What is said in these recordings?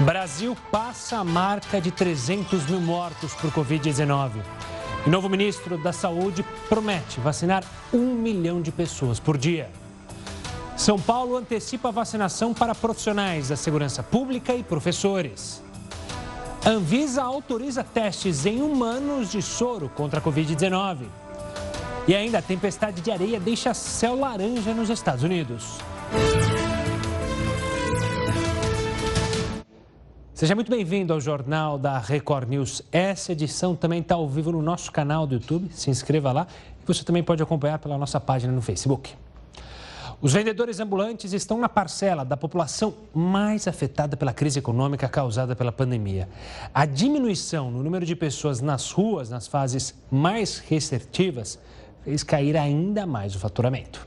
Brasil passa a marca de 300 mil mortos por Covid-19. O novo ministro da Saúde promete vacinar um milhão de pessoas por dia. São Paulo antecipa a vacinação para profissionais da segurança pública e professores. Anvisa autoriza testes em humanos de soro contra a Covid-19. E ainda a tempestade de areia deixa céu laranja nos Estados Unidos. Seja muito bem-vindo ao Jornal da Record News. Essa edição também está ao vivo no nosso canal do YouTube. Se inscreva lá e você também pode acompanhar pela nossa página no Facebook. Os vendedores ambulantes estão na parcela da população mais afetada pela crise econômica causada pela pandemia. A diminuição no número de pessoas nas ruas nas fases mais restritivas fez cair ainda mais o faturamento.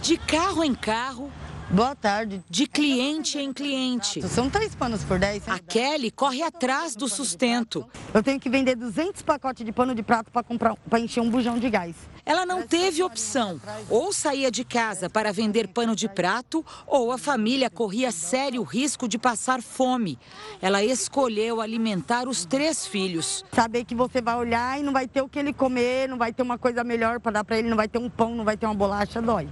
De carro em carro, Boa tarde. De cliente em cliente. São três panos por dez. A Kelly corre atrás do sustento. Eu tenho que vender 200 pacotes de pano de prato para comprar, para encher um bujão de gás. Ela não teve opção. Ou saía de casa para vender pano de prato, ou a família corria sério risco de passar fome. Ela escolheu alimentar os três filhos. Saber que você vai olhar e não vai ter o que ele comer, não vai ter uma coisa melhor para dar para ele, não vai ter um pão, não vai ter uma bolacha, dói.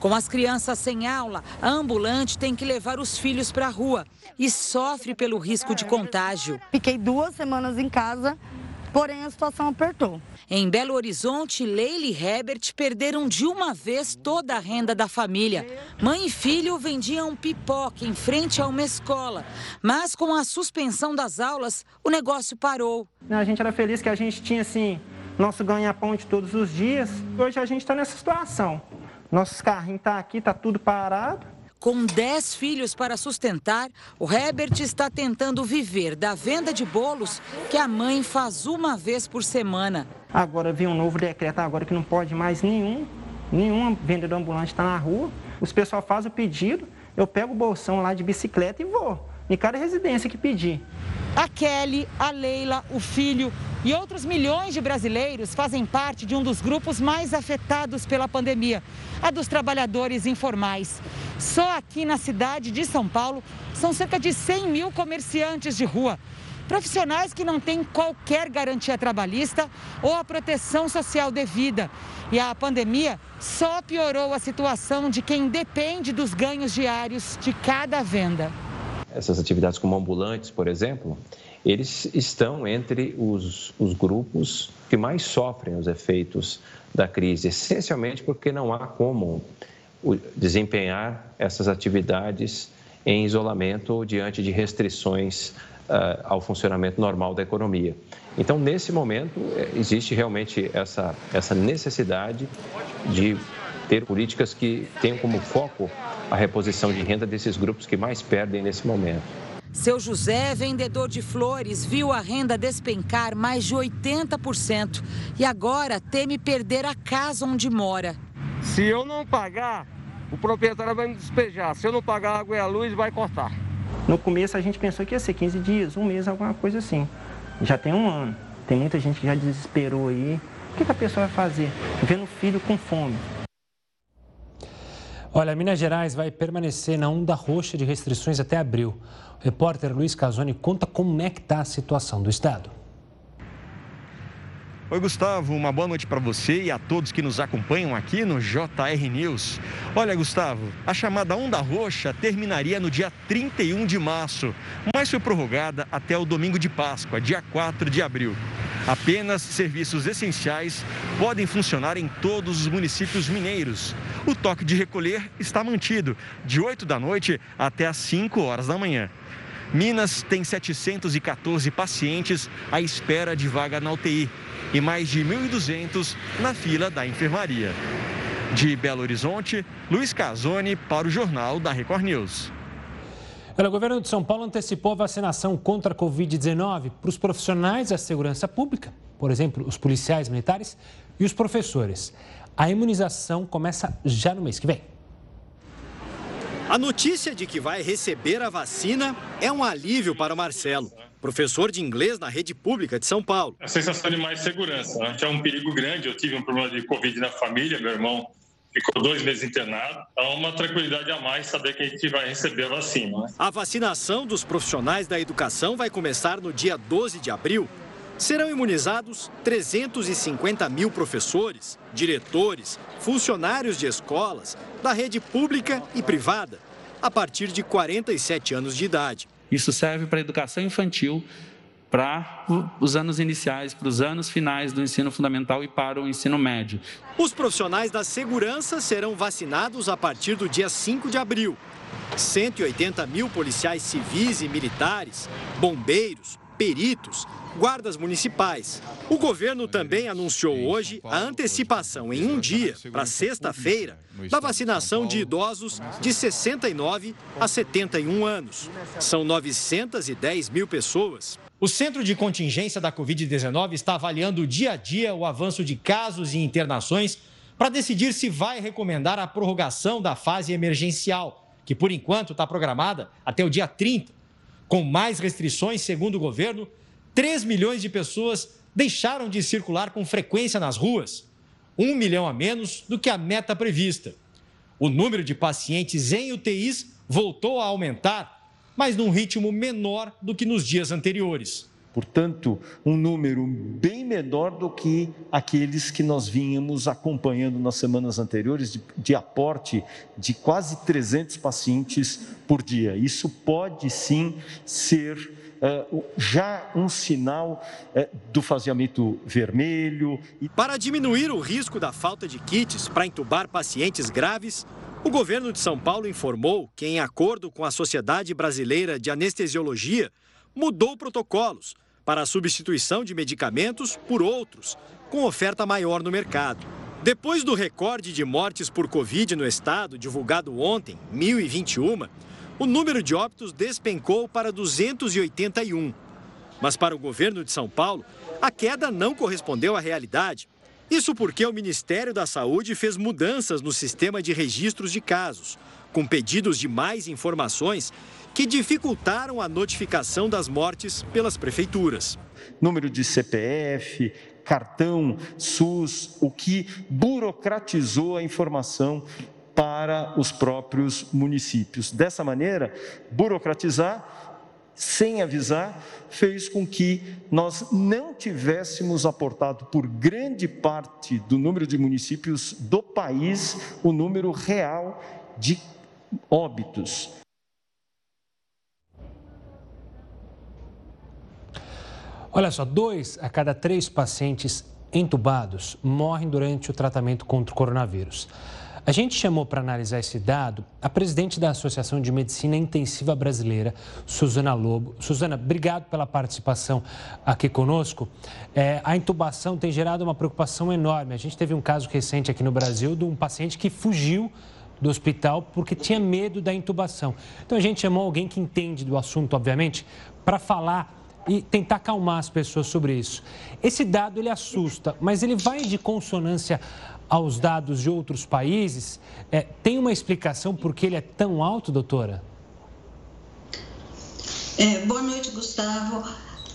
Com as crianças sem aula, a ambulante tem que levar os filhos para a rua e sofre pelo risco de contágio. Fiquei duas semanas em casa, porém a situação apertou. Em Belo Horizonte, Leila e Herbert perderam de uma vez toda a renda da família. Mãe e filho vendiam pipoca em frente a uma escola, mas com a suspensão das aulas, o negócio parou. A gente era feliz que a gente tinha assim nosso ganha-pão de todos os dias. Hoje a gente está nessa situação. Nossos carrinhos estão tá aqui, está tudo parado. Com 10 filhos para sustentar, o Herbert está tentando viver da venda de bolos que a mãe faz uma vez por semana. Agora vem um novo decreto agora que não pode mais nenhum, nenhum vendedor ambulante estar tá na rua. Os pessoal faz o pedido, eu pego o bolsão lá de bicicleta e vou. Em cada residência que pedir. A Kelly, a Leila, o filho e outros milhões de brasileiros fazem parte de um dos grupos mais afetados pela pandemia, a dos trabalhadores informais. Só aqui na cidade de São Paulo são cerca de 100 mil comerciantes de rua. Profissionais que não têm qualquer garantia trabalhista ou a proteção social devida. E a pandemia só piorou a situação de quem depende dos ganhos diários de cada venda essas atividades como ambulantes, por exemplo, eles estão entre os, os grupos que mais sofrem os efeitos da crise, essencialmente porque não há como desempenhar essas atividades em isolamento ou diante de restrições uh, ao funcionamento normal da economia. Então, nesse momento, eh, existe realmente essa, essa necessidade de ter políticas que tenham como foco a reposição de renda desses grupos que mais perdem nesse momento. Seu José, vendedor de flores, viu a renda despencar mais de 80% e agora teme perder a casa onde mora. Se eu não pagar, o proprietário vai me despejar. Se eu não pagar a água e a luz, vai cortar. No começo a gente pensou que ia ser 15 dias, um mês, alguma coisa assim. Já tem um ano. Tem muita gente que já desesperou aí. O que, a pessoa vai fazer? Vendo o filho com fome. Olha, Minas Gerais vai permanecer na onda roxa de restrições até abril. O repórter Luiz Casoni conta como é que está a situação do estado. Oi, Gustavo, uma boa noite para você e a todos que nos acompanham aqui no JR News. Olha, Gustavo, a chamada Onda Roxa terminaria no dia 31 de março, mas foi prorrogada até o domingo de Páscoa, dia 4 de abril. Apenas serviços essenciais podem funcionar em todos os municípios mineiros. O toque de recolher está mantido, de 8 da noite até às 5 horas da manhã. Minas tem 714 pacientes à espera de vaga na UTI e mais de 1.200 na fila da enfermaria. De Belo Horizonte, Luiz Casoni para o Jornal da Record News. O governo de São Paulo antecipou a vacinação contra a Covid-19 para os profissionais da segurança pública, por exemplo, os policiais militares e os professores. A imunização começa já no mês que vem. A notícia de que vai receber a vacina é um alívio para o Marcelo, professor de inglês na rede pública de São Paulo. A sensação de mais segurança. Né? Tinha um perigo grande, eu tive um problema de Covid na família, meu irmão ficou dois meses internado, há uma tranquilidade a mais saber que a gente vai receber a vacina. Né? A vacinação dos profissionais da educação vai começar no dia 12 de abril. Serão imunizados 350 mil professores, diretores, funcionários de escolas, da rede pública e privada, a partir de 47 anos de idade. Isso serve para a educação infantil, para os anos iniciais, para os anos finais do ensino fundamental e para o ensino médio. Os profissionais da segurança serão vacinados a partir do dia 5 de abril. 180 mil policiais civis e militares, bombeiros, peritos, guardas municipais. O governo também anunciou hoje a antecipação em um dia, para sexta-feira, da vacinação de idosos de 69 a 71 anos. São 910 mil pessoas. O Centro de Contingência da Covid-19 está avaliando dia a dia o avanço de casos e internações para decidir se vai recomendar a prorrogação da fase emergencial, que por enquanto está programada até o dia 30. Com mais restrições, segundo o governo, 3 milhões de pessoas deixaram de circular com frequência nas ruas, um milhão a menos do que a meta prevista. O número de pacientes em UTIs voltou a aumentar, mas num ritmo menor do que nos dias anteriores. Portanto, um número bem menor do que aqueles que nós vínhamos acompanhando nas semanas anteriores, de, de, aporte de quase 300 pacientes por dia. Isso pode sim ser uh, já um sinal uh, do faseamento vermelho. Para diminuir o risco da falta de kits para entubar pacientes graves, o governo de São Paulo informou que, em acordo com a Sociedade Brasileira de Anestesiologia, mudou protocolos para a substituição de medicamentos por outros, com oferta maior no mercado. Depois do recorde de mortes por Covid no estado, divulgado ontem, 1.021, o número de óbitos despencou para 281. Mas para o governo de São Paulo, a queda não correspondeu à realidade. Isso porque o Ministério da Saúde fez mudanças no sistema de registros de casos, com pedidos de mais informações que dificultaram a notificação das mortes pelas prefeituras. Número de CPF, cartão, SUS, o que burocratizou a informação para os próprios municípios. Dessa maneira, burocratizar sem avisar, fez com que nós não tivéssemos aportado por grande parte do número de municípios do país o número real de óbitos. Olha só, dois a cada três pacientes entubados morrem durante o tratamento contra o coronavírus. A gente chamou para analisar esse dado a presidente da Associação de Medicina Intensiva Brasileira, Suzana Lobo. Suzana, obrigado pela participação aqui conosco. É, a intubação tem gerado uma preocupação enorme. A gente teve um caso recente aqui no Brasil de um paciente que fugiu do hospital porque tinha medo da intubação. Então a gente chamou alguém que entende do assunto, obviamente, para falar e tentar acalmar as pessoas sobre isso. Esse dado ele assusta, mas ele vai de consonância aos dados de outros países. É, tem uma explicação por que ele é tão alto, doutora? É, boa noite, Gustavo.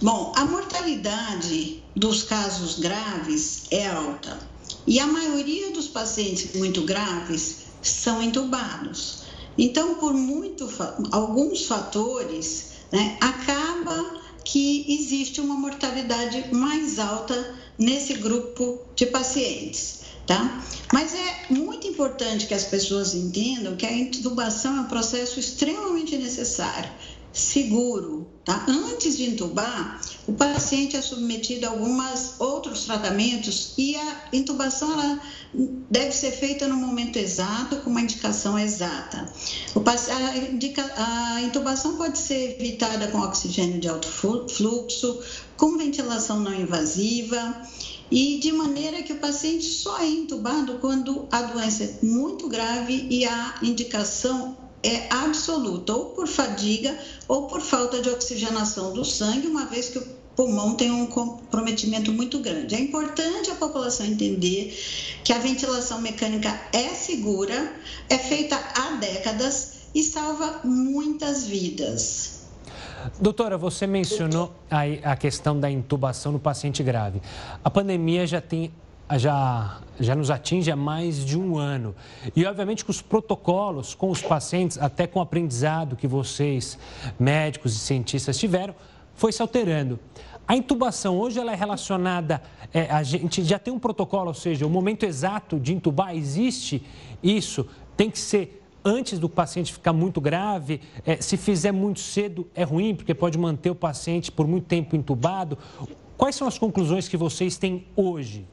Bom, a mortalidade dos casos graves é alta e a maioria dos pacientes muito graves são entubados. Então, por muito, alguns fatores, né, acaba que existe uma mortalidade mais alta nesse grupo de pacientes. Tá? Mas é muito importante que as pessoas entendam que a intubação é um processo extremamente necessário, seguro. Tá? Antes de intubar, o paciente é submetido a alguns outros tratamentos e a intubação ela deve ser feita no momento exato, com uma indicação exata. A, indica, a intubação pode ser evitada com oxigênio de alto fluxo, com ventilação não invasiva e de maneira que o paciente só é intubado quando a doença é muito grave e a indicação é absoluta, ou por fadiga ou por falta de oxigenação do sangue, uma vez que o pulmão tem um comprometimento muito grande. É importante a população entender que a ventilação mecânica é segura, é feita há décadas e salva muitas vidas. Doutora, você mencionou a, a questão da intubação no paciente grave. A pandemia já tem já, já nos atinge há mais de um ano. E, obviamente, que os protocolos com os pacientes, até com o aprendizado que vocês, médicos e cientistas, tiveram, foi se alterando. A intubação hoje ela é relacionada, é, a gente já tem um protocolo, ou seja, o momento exato de intubar, existe isso, tem que ser antes do paciente ficar muito grave, é, se fizer muito cedo é ruim, porque pode manter o paciente por muito tempo entubado. Quais são as conclusões que vocês têm hoje?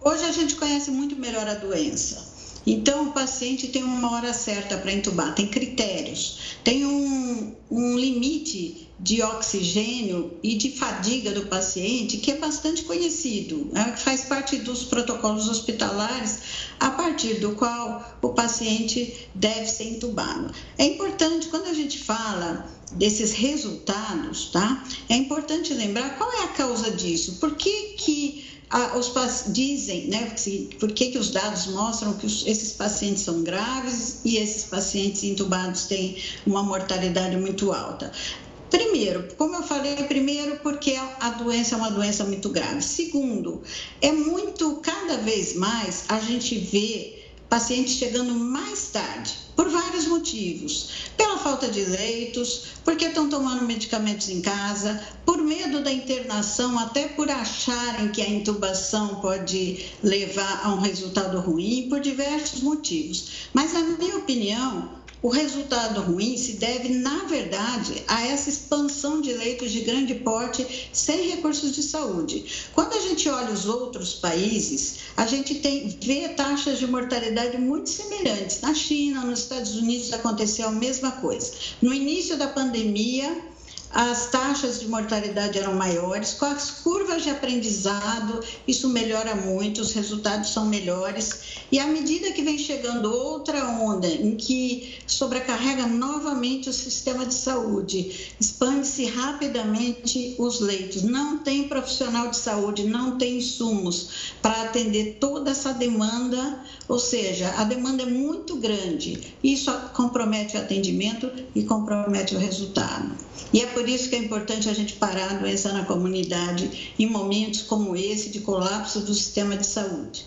Hoje a gente conhece muito melhor a doença. Então, o paciente tem uma hora certa para entubar, tem critérios, tem um, um limite de oxigênio e de fadiga do paciente que é bastante conhecido, né? faz parte dos protocolos hospitalares, a partir do qual o paciente deve ser entubado. É importante, quando a gente fala desses resultados, tá? É importante lembrar qual é a causa disso, por que que ah, os dizem, né, por que, que os dados mostram que os, esses pacientes são graves e esses pacientes intubados têm uma mortalidade muito alta. Primeiro, como eu falei, primeiro porque a doença é uma doença muito grave. Segundo, é muito, cada vez mais a gente vê pacientes chegando mais tarde, por vários motivos. Pela falta de leitos, porque estão tomando medicamentos em casa, por medo da internação, até por acharem que a intubação pode levar a um resultado ruim, por diversos motivos. Mas, na minha opinião, o resultado ruim se deve, na verdade, a essa expansão de leitos de grande porte sem recursos de saúde. Quando a gente olha os outros países, a gente tem, vê taxas de mortalidade muito semelhantes. Na China, nos Estados Unidos aconteceu a mesma coisa. No início da pandemia, as taxas de mortalidade eram maiores, com as curvas de aprendizado, isso melhora muito, os resultados são melhores. E à medida que vem chegando outra onda em que sobrecarrega novamente o sistema de saúde, expande-se rapidamente os leitos, não tem profissional de saúde, não tem insumos para atender toda essa demanda, ou seja, a demanda é muito grande. Isso compromete o atendimento e compromete o resultado. E é por isso que é importante a gente parar a doença na comunidade em momentos como esse de colapso do sistema de saúde.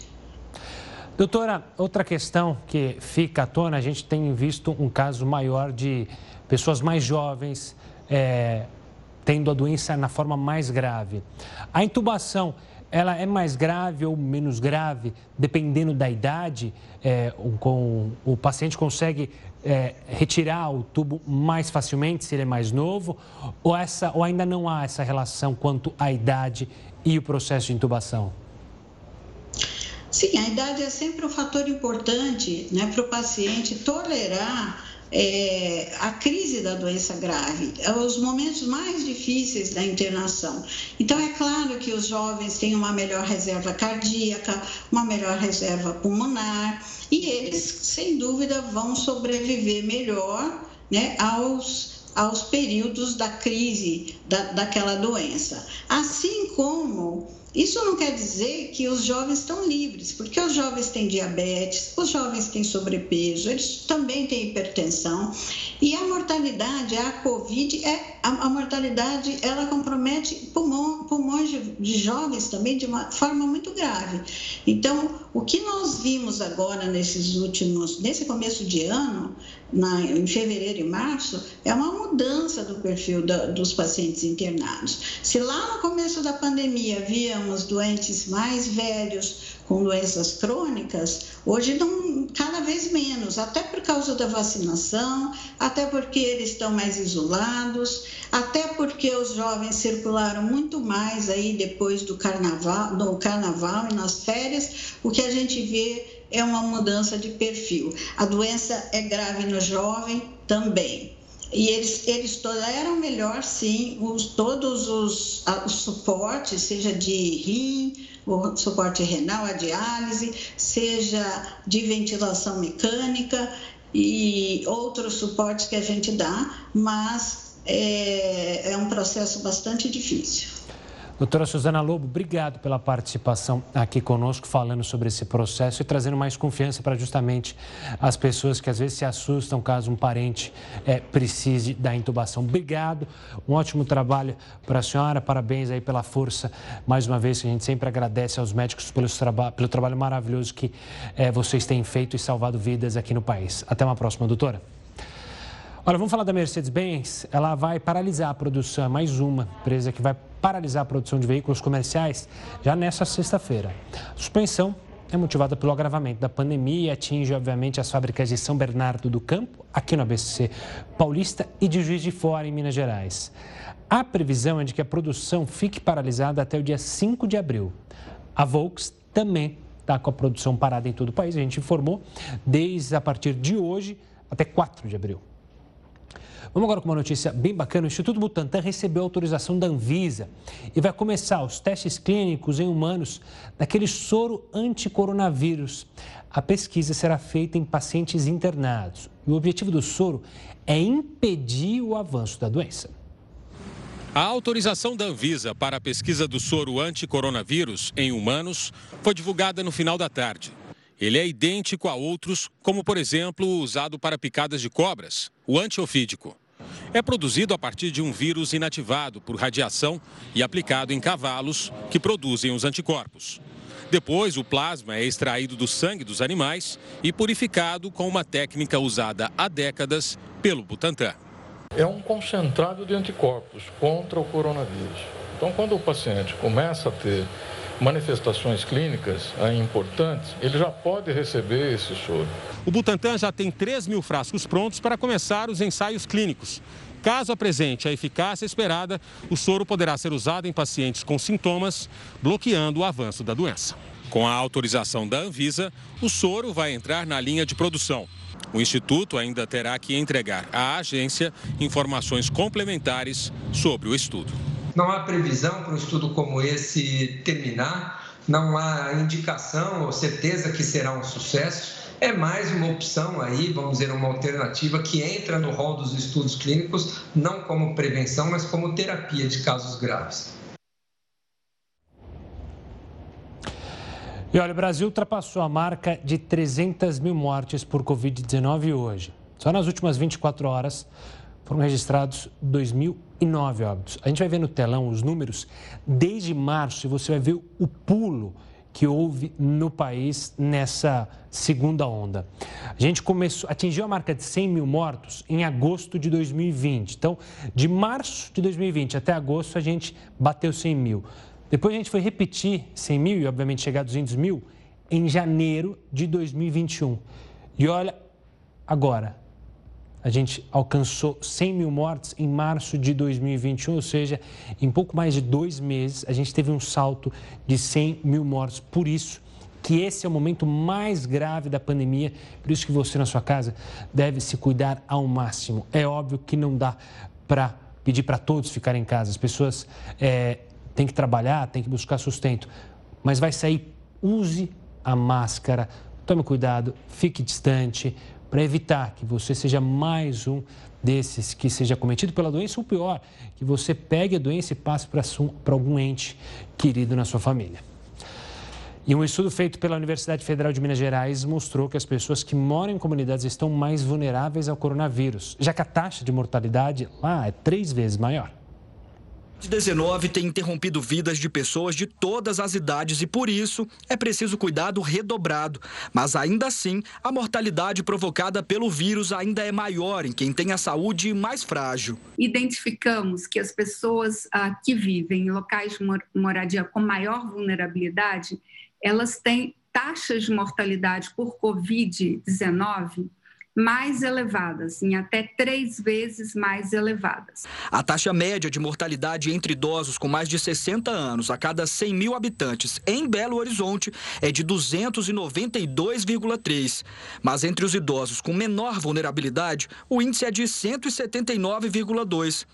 Doutora, outra questão que fica à tona, a gente tem visto um caso maior de pessoas mais jovens é, tendo a doença na forma mais grave. A intubação, ela é mais grave ou menos grave, dependendo da idade? É, com, o paciente consegue é, retirar o tubo mais facilmente se ele é mais novo? Ou, essa, ou ainda não há essa relação quanto à idade e o processo de intubação? Sim, a idade é sempre um fator importante né, para o paciente tolerar é, a crise da doença grave, é os momentos mais difíceis da internação. Então, é claro que os jovens têm uma melhor reserva cardíaca, uma melhor reserva pulmonar, e eles, sem dúvida, vão sobreviver melhor né, aos aos períodos da crise da, daquela doença. Assim como isso não quer dizer que os jovens estão livres, porque os jovens têm diabetes, os jovens têm sobrepeso, eles também têm hipertensão e a mortalidade, a COVID, é, a, a mortalidade ela compromete pulmão, pulmões de, de jovens também de uma forma muito grave. Então, o que nós vimos agora nesses últimos, nesse começo de ano, na, em fevereiro e março, é uma mudança do perfil da, dos pacientes internados. Se lá no começo da pandemia víamos doentes mais velhos com doenças crônicas, hoje não, cada vez menos, até por causa da vacinação, até porque eles estão mais isolados, até porque os jovens circularam muito mais aí depois do carnaval, do carnaval e nas férias, o que a gente vê é uma mudança de perfil. A doença é grave no jovem também. E eles, eles toleram melhor, sim, os, todos os, os suportes, seja de rim, o suporte renal, a diálise, seja de ventilação mecânica e outros suportes que a gente dá, mas é, é um processo bastante difícil. Doutora Suzana Lobo, obrigado pela participação aqui conosco, falando sobre esse processo e trazendo mais confiança para justamente as pessoas que às vezes se assustam caso um parente é, precise da intubação. Obrigado, um ótimo trabalho para a senhora, parabéns aí pela força, mais uma vez, a gente sempre agradece aos médicos pelo, traba pelo trabalho maravilhoso que é, vocês têm feito e salvado vidas aqui no país. Até uma próxima, doutora. Olha, vamos falar da Mercedes-Benz. Ela vai paralisar a produção, é mais uma empresa que vai paralisar a produção de veículos comerciais já nesta sexta-feira. A suspensão é motivada pelo agravamento da pandemia e atinge, obviamente, as fábricas de São Bernardo do Campo, aqui no ABC Paulista, e de Juiz de Fora, em Minas Gerais. A previsão é de que a produção fique paralisada até o dia 5 de abril. A Volks também está com a produção parada em todo o país, a gente informou, desde a partir de hoje até 4 de abril. Vamos agora com uma notícia bem bacana. O Instituto Butantan recebeu autorização da Anvisa e vai começar os testes clínicos em humanos daquele soro anticoronavírus. A pesquisa será feita em pacientes internados. E o objetivo do soro é impedir o avanço da doença. A autorização da Anvisa para a pesquisa do soro anticoronavírus em humanos foi divulgada no final da tarde. Ele é idêntico a outros, como por exemplo o usado para picadas de cobras, o antiofídico. É produzido a partir de um vírus inativado por radiação e aplicado em cavalos que produzem os anticorpos. Depois, o plasma é extraído do sangue dos animais e purificado com uma técnica usada há décadas pelo Butantan. É um concentrado de anticorpos contra o coronavírus. Então, quando o paciente começa a ter manifestações clínicas importantes, ele já pode receber esse soro. O Butantan já tem 3 mil frascos prontos para começar os ensaios clínicos. Caso apresente a eficácia esperada, o soro poderá ser usado em pacientes com sintomas, bloqueando o avanço da doença. Com a autorização da Anvisa, o soro vai entrar na linha de produção. O Instituto ainda terá que entregar à agência informações complementares sobre o estudo. Não há previsão para um estudo como esse terminar, não há indicação ou certeza que será um sucesso. É mais uma opção aí, vamos dizer, uma alternativa que entra no rol dos estudos clínicos, não como prevenção, mas como terapia de casos graves. E olha, o Brasil ultrapassou a marca de 300 mil mortes por Covid-19 hoje. Só nas últimas 24 horas foram registrados 2.009 óbitos. A gente vai ver no telão os números desde março e você vai ver o pulo que houve no país nessa segunda onda. A gente começou, atingiu a marca de 100 mil mortos em agosto de 2020. Então, de março de 2020 até agosto, a gente bateu 100 mil. Depois a gente foi repetir 100 mil e, obviamente, chegar a 200 mil em janeiro de 2021. E olha, agora, a gente alcançou 100 mil mortes em março de 2021, ou seja, em pouco mais de dois meses, a gente teve um salto de 100 mil mortes. Por isso que esse é o momento mais grave da pandemia, por isso que você na sua casa deve se cuidar ao máximo. É óbvio que não dá para pedir para todos ficarem em casa, as pessoas é, têm que trabalhar, têm que buscar sustento, mas vai sair, use a máscara, tome cuidado, fique distante, para evitar que você seja mais um desses que seja cometido pela doença ou pior, que você pegue a doença e passe para algum ente querido na sua família. E um estudo feito pela Universidade Federal de Minas Gerais mostrou que as pessoas que moram em comunidades estão mais vulneráveis ao coronavírus, já que a taxa de mortalidade lá é três vezes maior. Covid-19 tem interrompido vidas de pessoas de todas as idades e, por isso, é preciso cuidado redobrado. Mas, ainda assim, a mortalidade provocada pelo vírus ainda é maior em quem tem a saúde mais frágil. Identificamos que as pessoas ah, que vivem em locais de moradia com maior vulnerabilidade, elas têm taxas de mortalidade por Covid-19 mais elevadas, em até três vezes mais elevadas. A taxa média de mortalidade entre idosos com mais de 60 anos a cada 100 mil habitantes em Belo Horizonte é de 292,3. Mas entre os idosos com menor vulnerabilidade, o índice é de 179,2.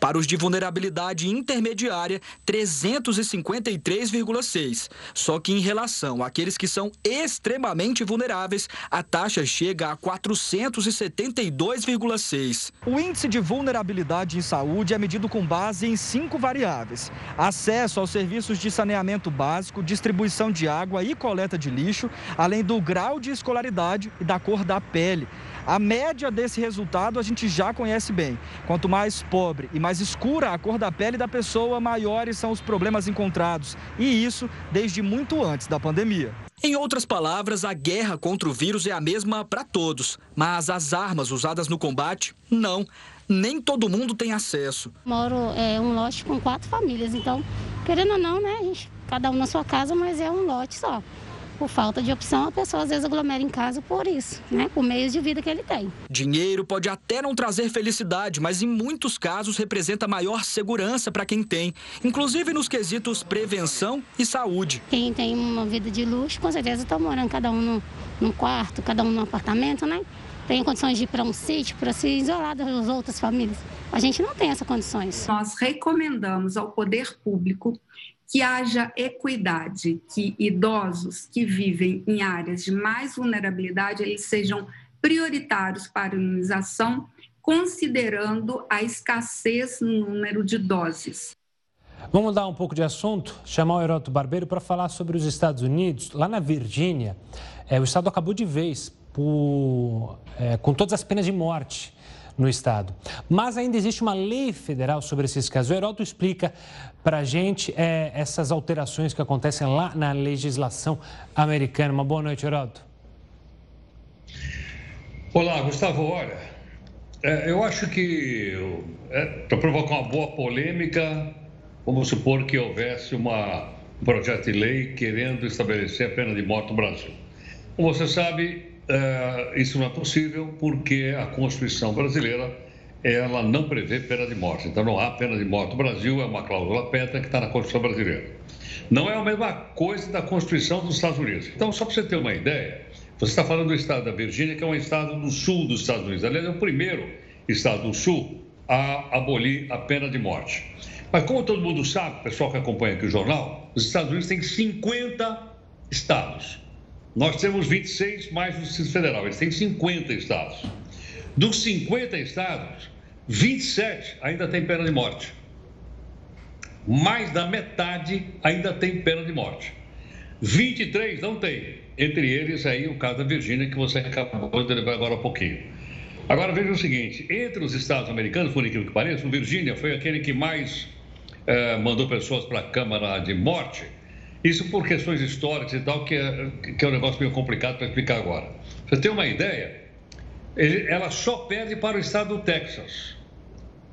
Para os de vulnerabilidade intermediária, 353,6. Só que em relação àqueles que são extremamente vulneráveis, a taxa chega a 400 472,6. O índice de vulnerabilidade em saúde é medido com base em cinco variáveis: acesso aos serviços de saneamento básico, distribuição de água e coleta de lixo, além do grau de escolaridade e da cor da pele. A média desse resultado a gente já conhece bem. Quanto mais pobre e mais escura a cor da pele da pessoa, maiores são os problemas encontrados. E isso desde muito antes da pandemia. Em outras palavras, a guerra contra o vírus é a mesma para todos, mas as armas usadas no combate, não. Nem todo mundo tem acesso. Moro é, um lote com quatro famílias, então, querendo ou não, né, gente, cada um na sua casa, mas é um lote só por falta de opção, a pessoa às vezes aglomera em casa por isso, né? Por meios de vida que ele tem. Dinheiro pode até não trazer felicidade, mas em muitos casos representa maior segurança para quem tem, inclusive nos quesitos prevenção e saúde. Quem tem uma vida de luxo, com certeza está morando cada um no, num quarto, cada um num apartamento, né? Tem condições de ir para um sítio para se isolar das outras famílias. A gente não tem essas condições. Nós recomendamos ao poder público que haja equidade, que idosos que vivem em áreas de mais vulnerabilidade eles sejam prioritários para a imunização, considerando a escassez no número de doses. Vamos mudar um pouco de assunto, chamar o Heroto Barbeiro para falar sobre os Estados Unidos. Lá na Virgínia, é, o estado acabou de vez por, é, com todas as penas de morte no Estado. Mas ainda existe uma lei federal sobre esses casos. O Heroto explica para a gente é, essas alterações que acontecem lá na legislação americana. Uma boa noite, Heroto. Olá, Gustavo. Olha, é, eu acho que é, para provocar uma boa polêmica, vamos supor que houvesse uma, um projeto de lei querendo estabelecer a pena de morte no Brasil. Como você sabe, uh, isso não é possível porque a Constituição brasileira ela não prevê pena de morte. Então não há pena de morte no Brasil, é uma cláusula pétrea que está na Constituição brasileira. Não é a mesma coisa da Constituição dos Estados Unidos. Então, só para você ter uma ideia, você está falando do estado da Virgínia, que é um estado do sul dos Estados Unidos. Aliás, é o primeiro estado do sul a abolir a pena de morte. Mas como todo mundo sabe, pessoal que acompanha aqui o jornal, os Estados Unidos têm 50 estados. Nós temos 26 mais o Distrito Federal, eles têm 50 estados. Dos 50 estados, 27 ainda tem pena de morte. Mais da metade ainda tem pena de morte. 23 não tem. Entre eles aí o caso da Virgínia, que você acabou de levar agora há pouquinho. Agora veja o seguinte: entre os estados americanos, por incrível que pareça, o Virgínia foi aquele que mais eh, mandou pessoas para a Câmara de Morte isso por questões históricas e tal, que é, que é um negócio meio complicado para explicar agora. Você tem uma ideia? Ele, ela só perde para o estado do Texas.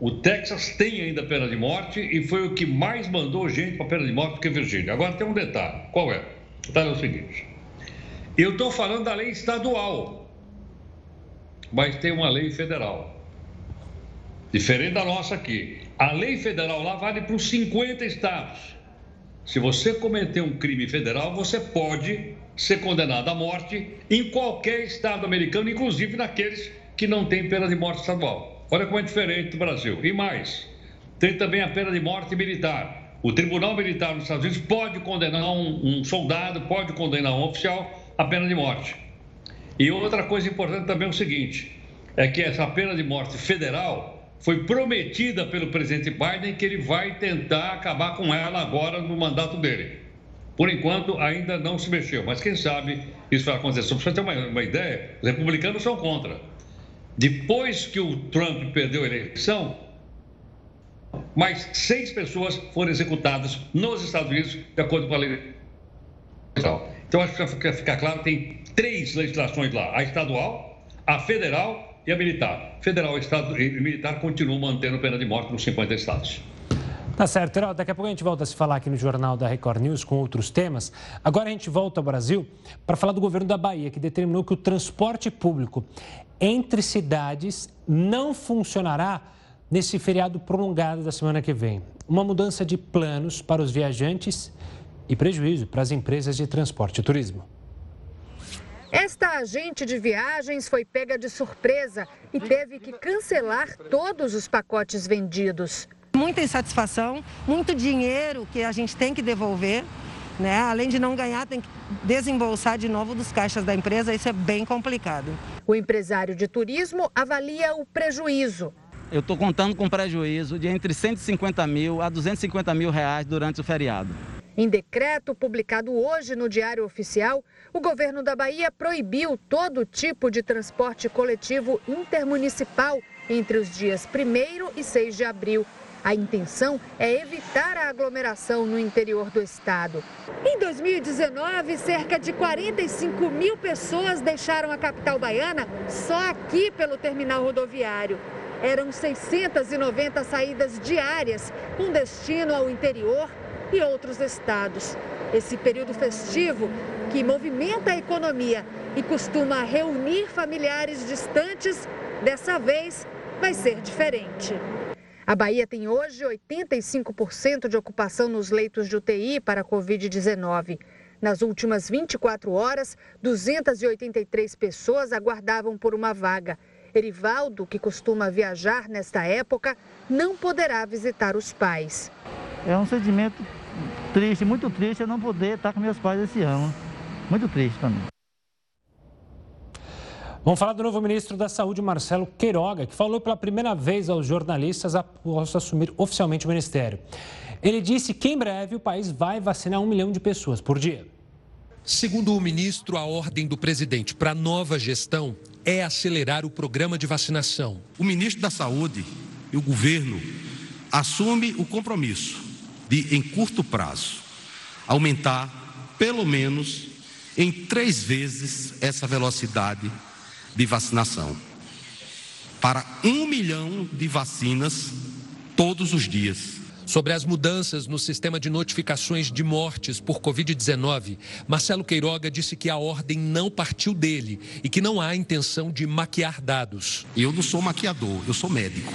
O Texas tem ainda pena de morte e foi o que mais mandou gente para pena de morte do que Virgínia. Agora tem um detalhe. Qual é? O detalhe é o seguinte. Eu estou falando da lei estadual, mas tem uma lei federal. Diferente da nossa aqui. A lei federal lá vale para os 50 estados. Se você cometer um crime federal, você pode ser condenado à morte em qualquer estado americano, inclusive naqueles que não têm pena de morte estadual. Olha como é diferente do Brasil. E mais, tem também a pena de morte militar. O Tribunal Militar dos Estados Unidos pode condenar um, um soldado, pode condenar um oficial à pena de morte. E outra coisa importante também é o seguinte: é que essa pena de morte federal foi prometida pelo presidente Biden que ele vai tentar acabar com ela agora no mandato dele. Por enquanto, ainda não se mexeu, mas quem sabe isso vai acontecer. Só para você ter uma, uma ideia, os republicanos são contra. Depois que o Trump perdeu a eleição, mais seis pessoas foram executadas nos Estados Unidos, de acordo com a lei. Então, acho que para ficar claro, tem três legislações lá: a estadual, a federal e a militar. Federal Estado e militar continuam mantendo pena de morte nos 50 estados. Tá certo, Herói. Daqui a pouco a gente volta a se falar aqui no Jornal da Record News com outros temas. Agora a gente volta ao Brasil para falar do governo da Bahia, que determinou que o transporte público entre cidades não funcionará nesse feriado prolongado da semana que vem. Uma mudança de planos para os viajantes e prejuízo para as empresas de transporte e turismo. Esta agente de viagens foi pega de surpresa e teve que cancelar todos os pacotes vendidos. Muita insatisfação, muito dinheiro que a gente tem que devolver. Né? Além de não ganhar, tem que desembolsar de novo dos caixas da empresa, isso é bem complicado. O empresário de turismo avalia o prejuízo. Eu estou contando com prejuízo de entre 150 mil a 250 mil reais durante o feriado. Em decreto publicado hoje no Diário Oficial, o governo da Bahia proibiu todo tipo de transporte coletivo intermunicipal entre os dias 1 e 6 de abril. A intenção é evitar a aglomeração no interior do estado. Em 2019, cerca de 45 mil pessoas deixaram a capital baiana só aqui pelo terminal rodoviário. Eram 690 saídas diárias, com destino ao interior e outros estados. Esse período festivo, que movimenta a economia e costuma reunir familiares distantes, dessa vez vai ser diferente. A Bahia tem hoje 85% de ocupação nos leitos de UTI para a Covid-19. Nas últimas 24 horas, 283 pessoas aguardavam por uma vaga. Erivaldo, que costuma viajar nesta época, não poderá visitar os pais. É um sentimento triste, muito triste eu não poder estar com meus pais esse ano. Muito triste mim. Vamos falar do novo ministro da Saúde, Marcelo Queiroga, que falou pela primeira vez aos jornalistas após assumir oficialmente o ministério. Ele disse que em breve o país vai vacinar um milhão de pessoas por dia. Segundo o ministro, a ordem do presidente para a nova gestão é acelerar o programa de vacinação. O ministro da Saúde e o governo assume o compromisso de, em curto prazo, aumentar pelo menos em três vezes essa velocidade de vacinação para um milhão de vacinas todos os dias. Sobre as mudanças no sistema de notificações de mortes por Covid-19, Marcelo Queiroga disse que a ordem não partiu dele e que não há intenção de maquiar dados. Eu não sou maquiador, eu sou médico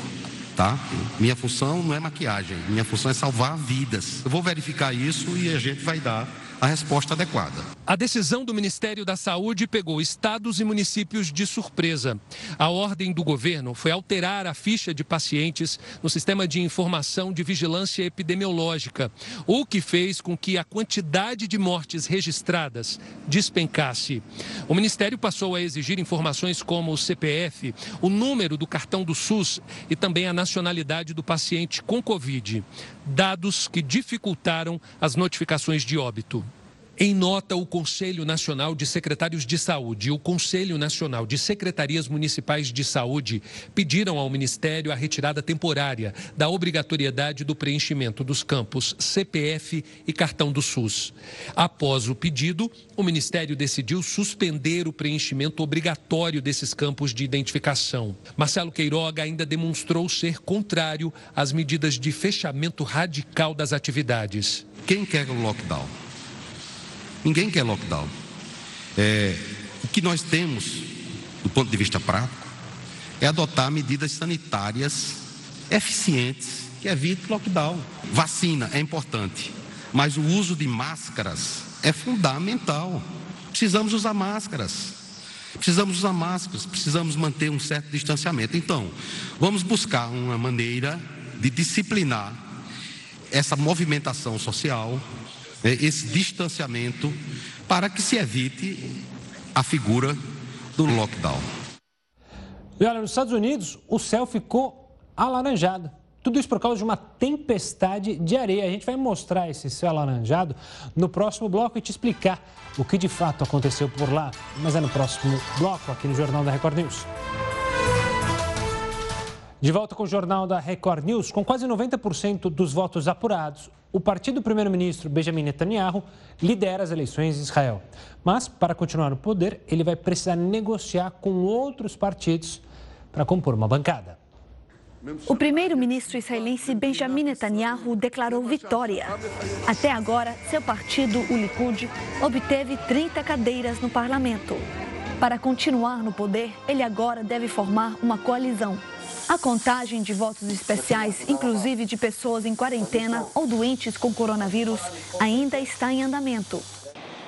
tá? Minha função não é maquiagem, minha função é salvar vidas. Eu vou verificar isso e a gente vai dar a resposta adequada. A decisão do Ministério da Saúde pegou estados e municípios de surpresa. A ordem do governo foi alterar a ficha de pacientes no sistema de informação de vigilância epidemiológica, o que fez com que a quantidade de mortes registradas despencasse. O Ministério passou a exigir informações como o CPF, o número do cartão do SUS e também a nacionalidade do paciente com Covid, dados que dificultaram as notificações de óbito. Em nota, o Conselho Nacional de Secretários de Saúde e o Conselho Nacional de Secretarias Municipais de Saúde pediram ao Ministério a retirada temporária da obrigatoriedade do preenchimento dos campos CPF e cartão do SUS. Após o pedido, o Ministério decidiu suspender o preenchimento obrigatório desses campos de identificação. Marcelo Queiroga ainda demonstrou ser contrário às medidas de fechamento radical das atividades. Quem quer o lockdown? Ninguém quer lockdown. É, o que nós temos, do ponto de vista prático, é adotar medidas sanitárias eficientes que evitem lockdown. Vacina é importante, mas o uso de máscaras é fundamental. Precisamos usar máscaras. Precisamos usar máscaras, precisamos manter um certo distanciamento. Então, vamos buscar uma maneira de disciplinar essa movimentação social, esse distanciamento para que se evite a figura do lockdown. E olha, nos Estados Unidos, o céu ficou alaranjado. Tudo isso por causa de uma tempestade de areia. A gente vai mostrar esse céu alaranjado no próximo bloco e te explicar o que de fato aconteceu por lá. Mas é no próximo bloco, aqui no Jornal da Record News. De volta com o Jornal da Record News, com quase 90% dos votos apurados, o partido do primeiro-ministro Benjamin Netanyahu lidera as eleições em Israel. Mas, para continuar no poder, ele vai precisar negociar com outros partidos para compor uma bancada. O primeiro-ministro israelense Benjamin Netanyahu declarou vitória. Até agora, seu partido, o Likud, obteve 30 cadeiras no parlamento. Para continuar no poder, ele agora deve formar uma coalizão a contagem de votos especiais, inclusive de pessoas em quarentena ou doentes com coronavírus, ainda está em andamento.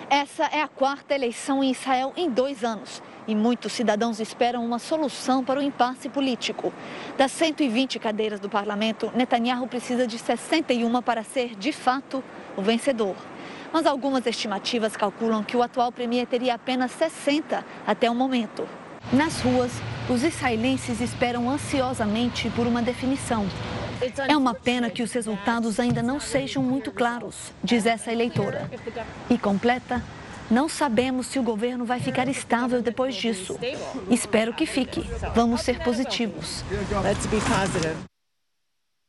Essa é a quarta eleição em Israel em dois anos e muitos cidadãos esperam uma solução para o impasse político. Das 120 cadeiras do parlamento, Netanyahu precisa de 61 para ser, de fato, o vencedor. Mas algumas estimativas calculam que o atual premier teria apenas 60 até o momento. Nas ruas, os israelenses esperam ansiosamente por uma definição. É uma pena que os resultados ainda não sejam muito claros, diz essa eleitora. E completa, não sabemos se o governo vai ficar estável depois disso. Espero que fique. Vamos ser positivos.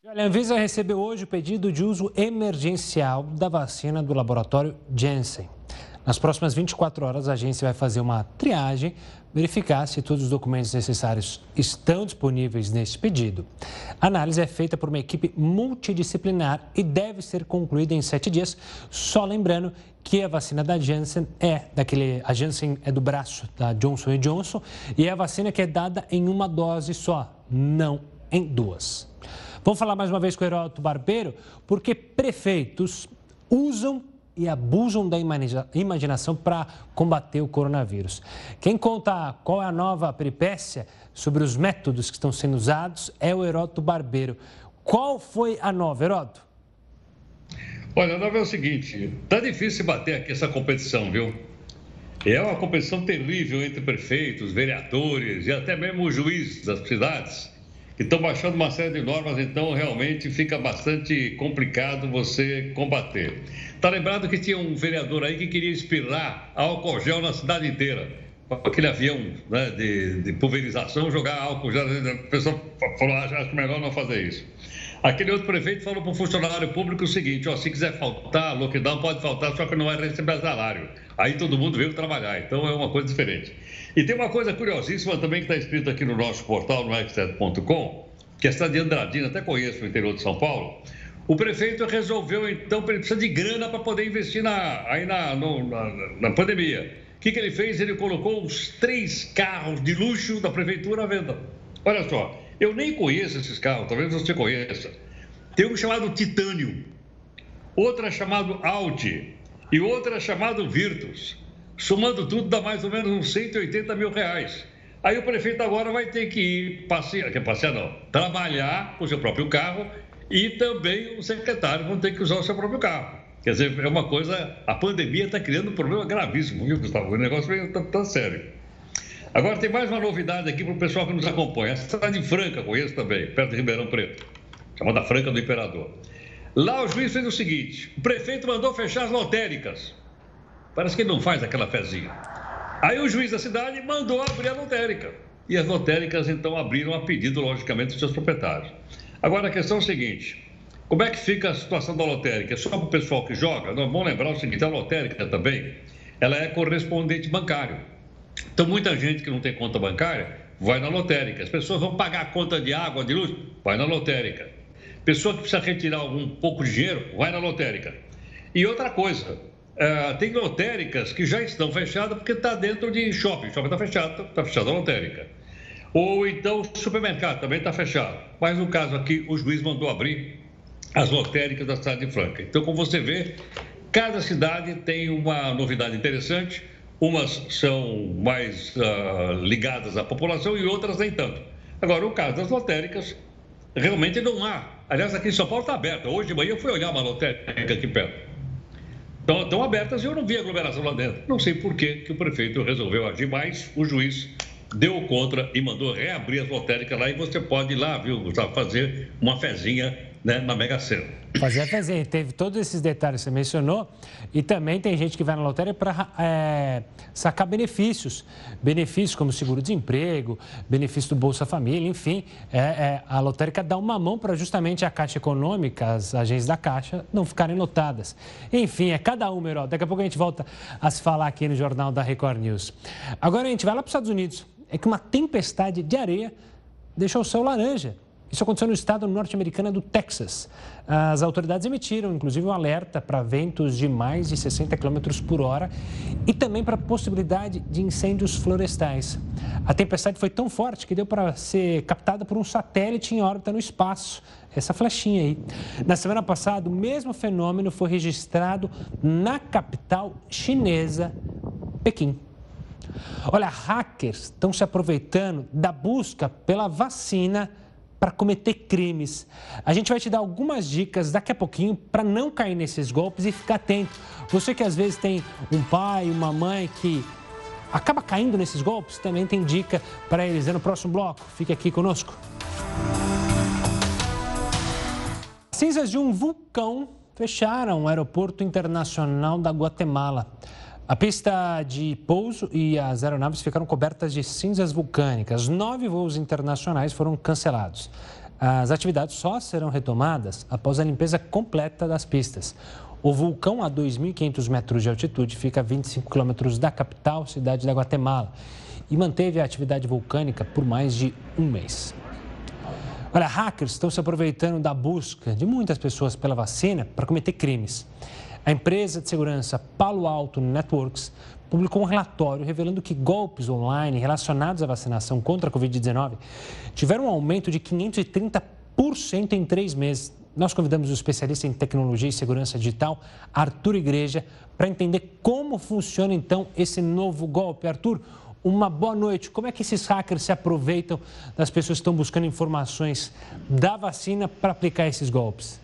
a Anvisa recebeu hoje o pedido de uso emergencial da vacina do laboratório Janssen. Nas próximas 24 horas, a agência vai fazer uma triagem, verificar se todos os documentos necessários estão disponíveis nesse pedido. A análise é feita por uma equipe multidisciplinar e deve ser concluída em sete dias. Só lembrando que a vacina da Janssen é daquele. A Janssen é do braço da Johnson Johnson e é a vacina que é dada em uma dose só, não em duas. Vamos falar mais uma vez com o Heródoto Barbeiro, porque prefeitos usam e abusam da imaginação para combater o coronavírus. Quem conta qual é a nova peripécia sobre os métodos que estão sendo usados é o Heródoto Barbeiro. Qual foi a nova, Heródoto? Olha, a nova é o seguinte: tá difícil bater aqui essa competição, viu? É uma competição terrível entre prefeitos, vereadores e até mesmo juízes das cidades que estão baixando uma série de normas, então realmente fica bastante complicado você combater. Tá lembrado que tinha um vereador aí que queria espirrar álcool gel na cidade inteira. Aquele avião né, de, de, pulverização, jogar álcool gel. A pessoa falou, acho, acho melhor não fazer isso. Aquele outro prefeito falou para o funcionário público o seguinte: ó, se quiser faltar, lockdown pode faltar, só que não vai receber salário. Aí todo mundo veio trabalhar, então é uma coisa diferente. E tem uma coisa curiosíssima também que está escrito aqui no nosso portal, no x7.com, que é cidade de Andradina, até conheço o interior de São Paulo. O prefeito resolveu, então, ele precisa de grana para poder investir na, aí na, no, na, na pandemia. O que, que ele fez? Ele colocou os três carros de luxo da prefeitura à venda. Olha só, eu nem conheço esses carros, talvez você conheça. Tem um chamado Titânio, outro é chamado Audi e outro é chamado Virtus. Somando tudo, dá mais ou menos uns 180 mil reais. Aí o prefeito agora vai ter que ir passear, quer passear não, trabalhar com o seu próprio carro e também os secretários vão ter que usar o seu próprio carro. Quer dizer, é uma coisa. A pandemia está criando um problema gravíssimo, viu, Gustavo? O negócio está tá sério. Agora tem mais uma novidade aqui para o pessoal que nos acompanha. A cidade de Franca, conheço também, perto de Ribeirão Preto, chamada Franca do Imperador. Lá o juiz fez o seguinte: o prefeito mandou fechar as lotéricas. Parece que ele não faz aquela fezinha. Aí o juiz da cidade mandou abrir a lotérica. E as lotéricas então abriram a pedido, logicamente, dos seus proprietários. Agora a questão é a seguinte: como é que fica a situação da lotérica? Só para o pessoal que joga? Nós vamos lembrar o seguinte: a lotérica também ela é correspondente bancário. Então, muita gente que não tem conta bancária vai na lotérica. As pessoas vão pagar a conta de água, de luz, vai na lotérica. Pessoa que precisa retirar algum pouco de dinheiro, vai na lotérica. E outra coisa, uh, tem lotéricas que já estão fechadas porque está dentro de shopping. O shopping está fechado, está fechada a lotérica. Ou então supermercado também está fechado. Mas no caso aqui, o juiz mandou abrir as lotéricas da cidade de Franca. Então, como você vê, cada cidade tem uma novidade interessante. Umas são mais uh, ligadas à população e outras nem tanto. Agora, o caso das lotéricas, realmente não há. Aliás, aqui em São Paulo está aberta. Hoje de manhã eu fui olhar uma lotérica aqui perto. Estão, abertas e eu não vi aglomeração lá dentro. Não sei por que, que o prefeito resolveu agir, mas o juiz deu contra e mandou reabrir as lotéricas lá e você pode ir lá, viu, Gustavo, fazer uma fezinha né, na Mega Sena. Fazer a fezinha, teve todos esses detalhes que você mencionou e também tem gente que vai na lotérica para é, sacar benefícios, benefícios como seguro-desemprego, benefício do Bolsa Família, enfim, é, é, a lotérica dá uma mão para justamente a Caixa Econômica, as agências da Caixa, não ficarem lotadas. Enfim, é cada uma, Herói. Daqui a pouco a gente volta a se falar aqui no Jornal da Record News. Agora a gente vai lá para os Estados Unidos é que uma tempestade de areia deixou o céu laranja. Isso aconteceu no estado norte-americano do Texas. As autoridades emitiram, inclusive, um alerta para ventos de mais de 60 km por hora e também para a possibilidade de incêndios florestais. A tempestade foi tão forte que deu para ser captada por um satélite em órbita no espaço. Essa flechinha aí. Na semana passada, o mesmo fenômeno foi registrado na capital chinesa, Pequim. Olha, hackers estão se aproveitando da busca pela vacina para cometer crimes. A gente vai te dar algumas dicas daqui a pouquinho para não cair nesses golpes e ficar atento. Você que às vezes tem um pai, uma mãe que acaba caindo nesses golpes? Também tem dica para eles é no próximo bloco. Fique aqui conosco. Cinzas de um vulcão fecharam o aeroporto internacional da Guatemala. A pista de pouso e as aeronaves ficaram cobertas de cinzas vulcânicas. Nove voos internacionais foram cancelados. As atividades só serão retomadas após a limpeza completa das pistas. O vulcão, a 2.500 metros de altitude, fica a 25 quilômetros da capital, cidade da Guatemala, e manteve a atividade vulcânica por mais de um mês. Olha, hackers estão se aproveitando da busca de muitas pessoas pela vacina para cometer crimes. A empresa de segurança Palo Alto Networks publicou um relatório revelando que golpes online relacionados à vacinação contra a Covid-19 tiveram um aumento de 530% em três meses. Nós convidamos o especialista em tecnologia e segurança digital, Arthur Igreja, para entender como funciona então esse novo golpe. Arthur, uma boa noite. Como é que esses hackers se aproveitam das pessoas que estão buscando informações da vacina para aplicar esses golpes?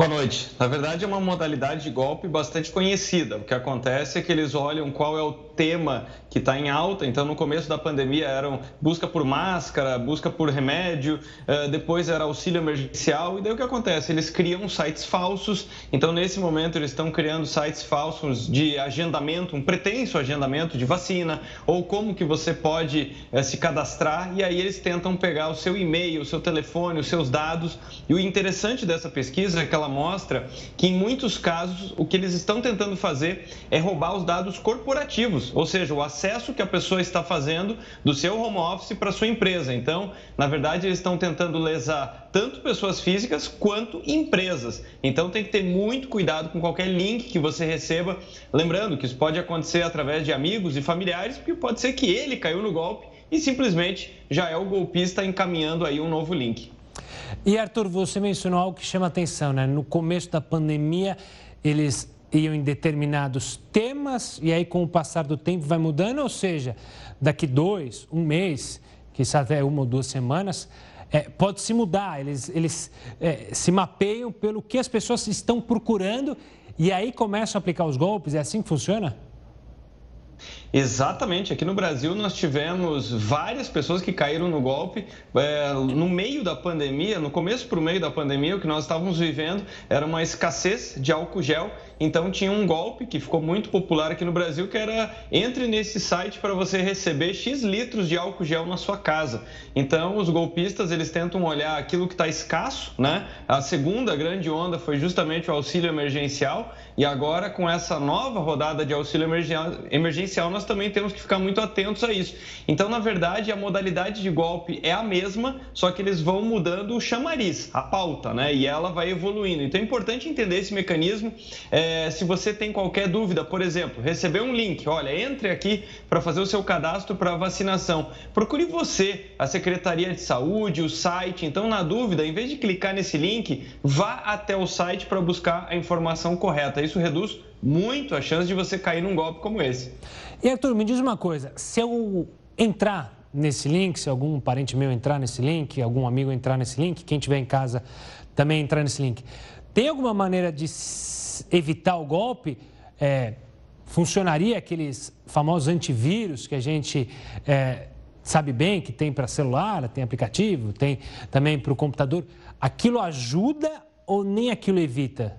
Boa noite. Na verdade, é uma modalidade de golpe bastante conhecida. O que acontece é que eles olham qual é o tema que está em alta. Então, no começo da pandemia, eram busca por máscara, busca por remédio, eh, depois era auxílio emergencial. E daí o que acontece? Eles criam sites falsos. Então, nesse momento, eles estão criando sites falsos de agendamento, um pretenso agendamento de vacina, ou como que você pode eh, se cadastrar. E aí eles tentam pegar o seu e-mail, o seu telefone, os seus dados. E o interessante dessa pesquisa é que ela mostra que, em muitos casos, o que eles estão tentando fazer é roubar os dados corporativos, ou seja, o acesso que a pessoa está fazendo do seu home office para sua empresa. Então, na verdade, eles estão tentando lesar tanto pessoas físicas quanto empresas. Então, tem que ter muito cuidado com qualquer link que você receba. Lembrando que isso pode acontecer através de amigos e familiares, porque pode ser que ele caiu no golpe e simplesmente já é o golpista encaminhando aí um novo link. E Arthur, você mencionou algo que chama atenção, né? No começo da pandemia, eles iam em determinados temas e aí com o passar do tempo vai mudando, ou seja, daqui dois, um mês, que até uma ou duas semanas, é, pode se mudar. Eles, eles é, se mapeiam pelo que as pessoas estão procurando e aí começam a aplicar os golpes. É assim que funciona? Exatamente. Aqui no Brasil nós tivemos várias pessoas que caíram no golpe é, no meio da pandemia, no começo para o meio da pandemia, o que nós estávamos vivendo era uma escassez de álcool gel. Então tinha um golpe que ficou muito popular aqui no Brasil, que era entre nesse site para você receber X litros de álcool gel na sua casa. Então os golpistas eles tentam olhar aquilo que está escasso, né? A segunda grande onda foi justamente o auxílio emergencial e agora com essa nova rodada de auxílio emergencial também temos que ficar muito atentos a isso. Então na verdade a modalidade de golpe é a mesma, só que eles vão mudando o chamariz, a pauta, né? E ela vai evoluindo. Então é importante entender esse mecanismo. É, se você tem qualquer dúvida, por exemplo, receber um link, olha, entre aqui para fazer o seu cadastro para vacinação. Procure você, a Secretaria de Saúde, o site. Então, na dúvida, em vez de clicar nesse link, vá até o site para buscar a informação correta. Isso reduz muito a chance de você cair num golpe como esse. E Arthur, me diz uma coisa: se eu entrar nesse link, se algum parente meu entrar nesse link, algum amigo entrar nesse link, quem estiver em casa também entrar nesse link, tem alguma maneira de evitar o golpe, é, funcionaria aqueles famosos antivírus que a gente é, sabe bem que tem para celular, tem aplicativo, tem também para o computador. Aquilo ajuda ou nem aquilo evita?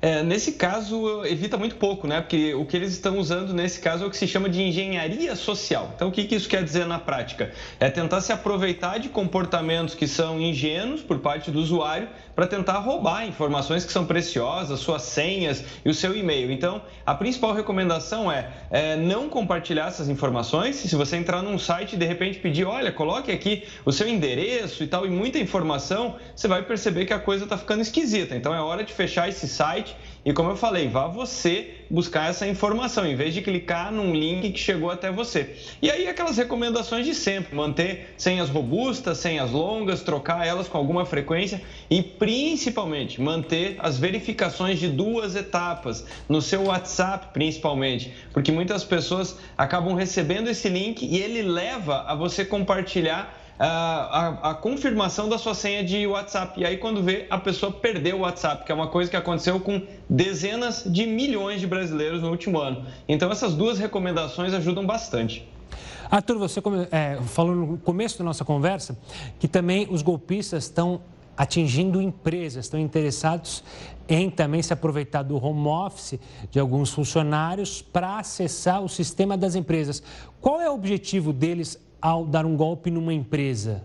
É, nesse caso, evita muito pouco, né? Porque o que eles estão usando nesse caso é o que se chama de engenharia social. Então, o que, que isso quer dizer na prática? É tentar se aproveitar de comportamentos que são ingênuos por parte do usuário para tentar roubar informações que são preciosas, suas senhas e o seu e-mail. Então, a principal recomendação é, é não compartilhar essas informações. Se você entrar num site e de repente pedir, olha, coloque aqui o seu endereço e tal, e muita informação, você vai perceber que a coisa está ficando esquisita. Então, é hora de fechar esse site e como eu falei, vá você buscar essa informação, em vez de clicar num link que chegou até você. E aí aquelas recomendações de sempre, manter senhas robustas, senhas longas, trocar elas com alguma frequência e principalmente manter as verificações de duas etapas no seu WhatsApp, principalmente, porque muitas pessoas acabam recebendo esse link e ele leva a você compartilhar a, a, confirmação da sua senha de WhatsApp. E aí, quando vê, a pessoa perdeu o WhatsApp, que é uma coisa que aconteceu com dezenas de milhões de brasileiros no último ano. Então, essas duas recomendações ajudam bastante. Arthur, você é, falou no começo da nossa conversa que também os golpistas estão atingindo empresas, estão interessados em também se aproveitar do home office de alguns funcionários para acessar o sistema das empresas. Qual é o objetivo deles ao dar um golpe numa empresa?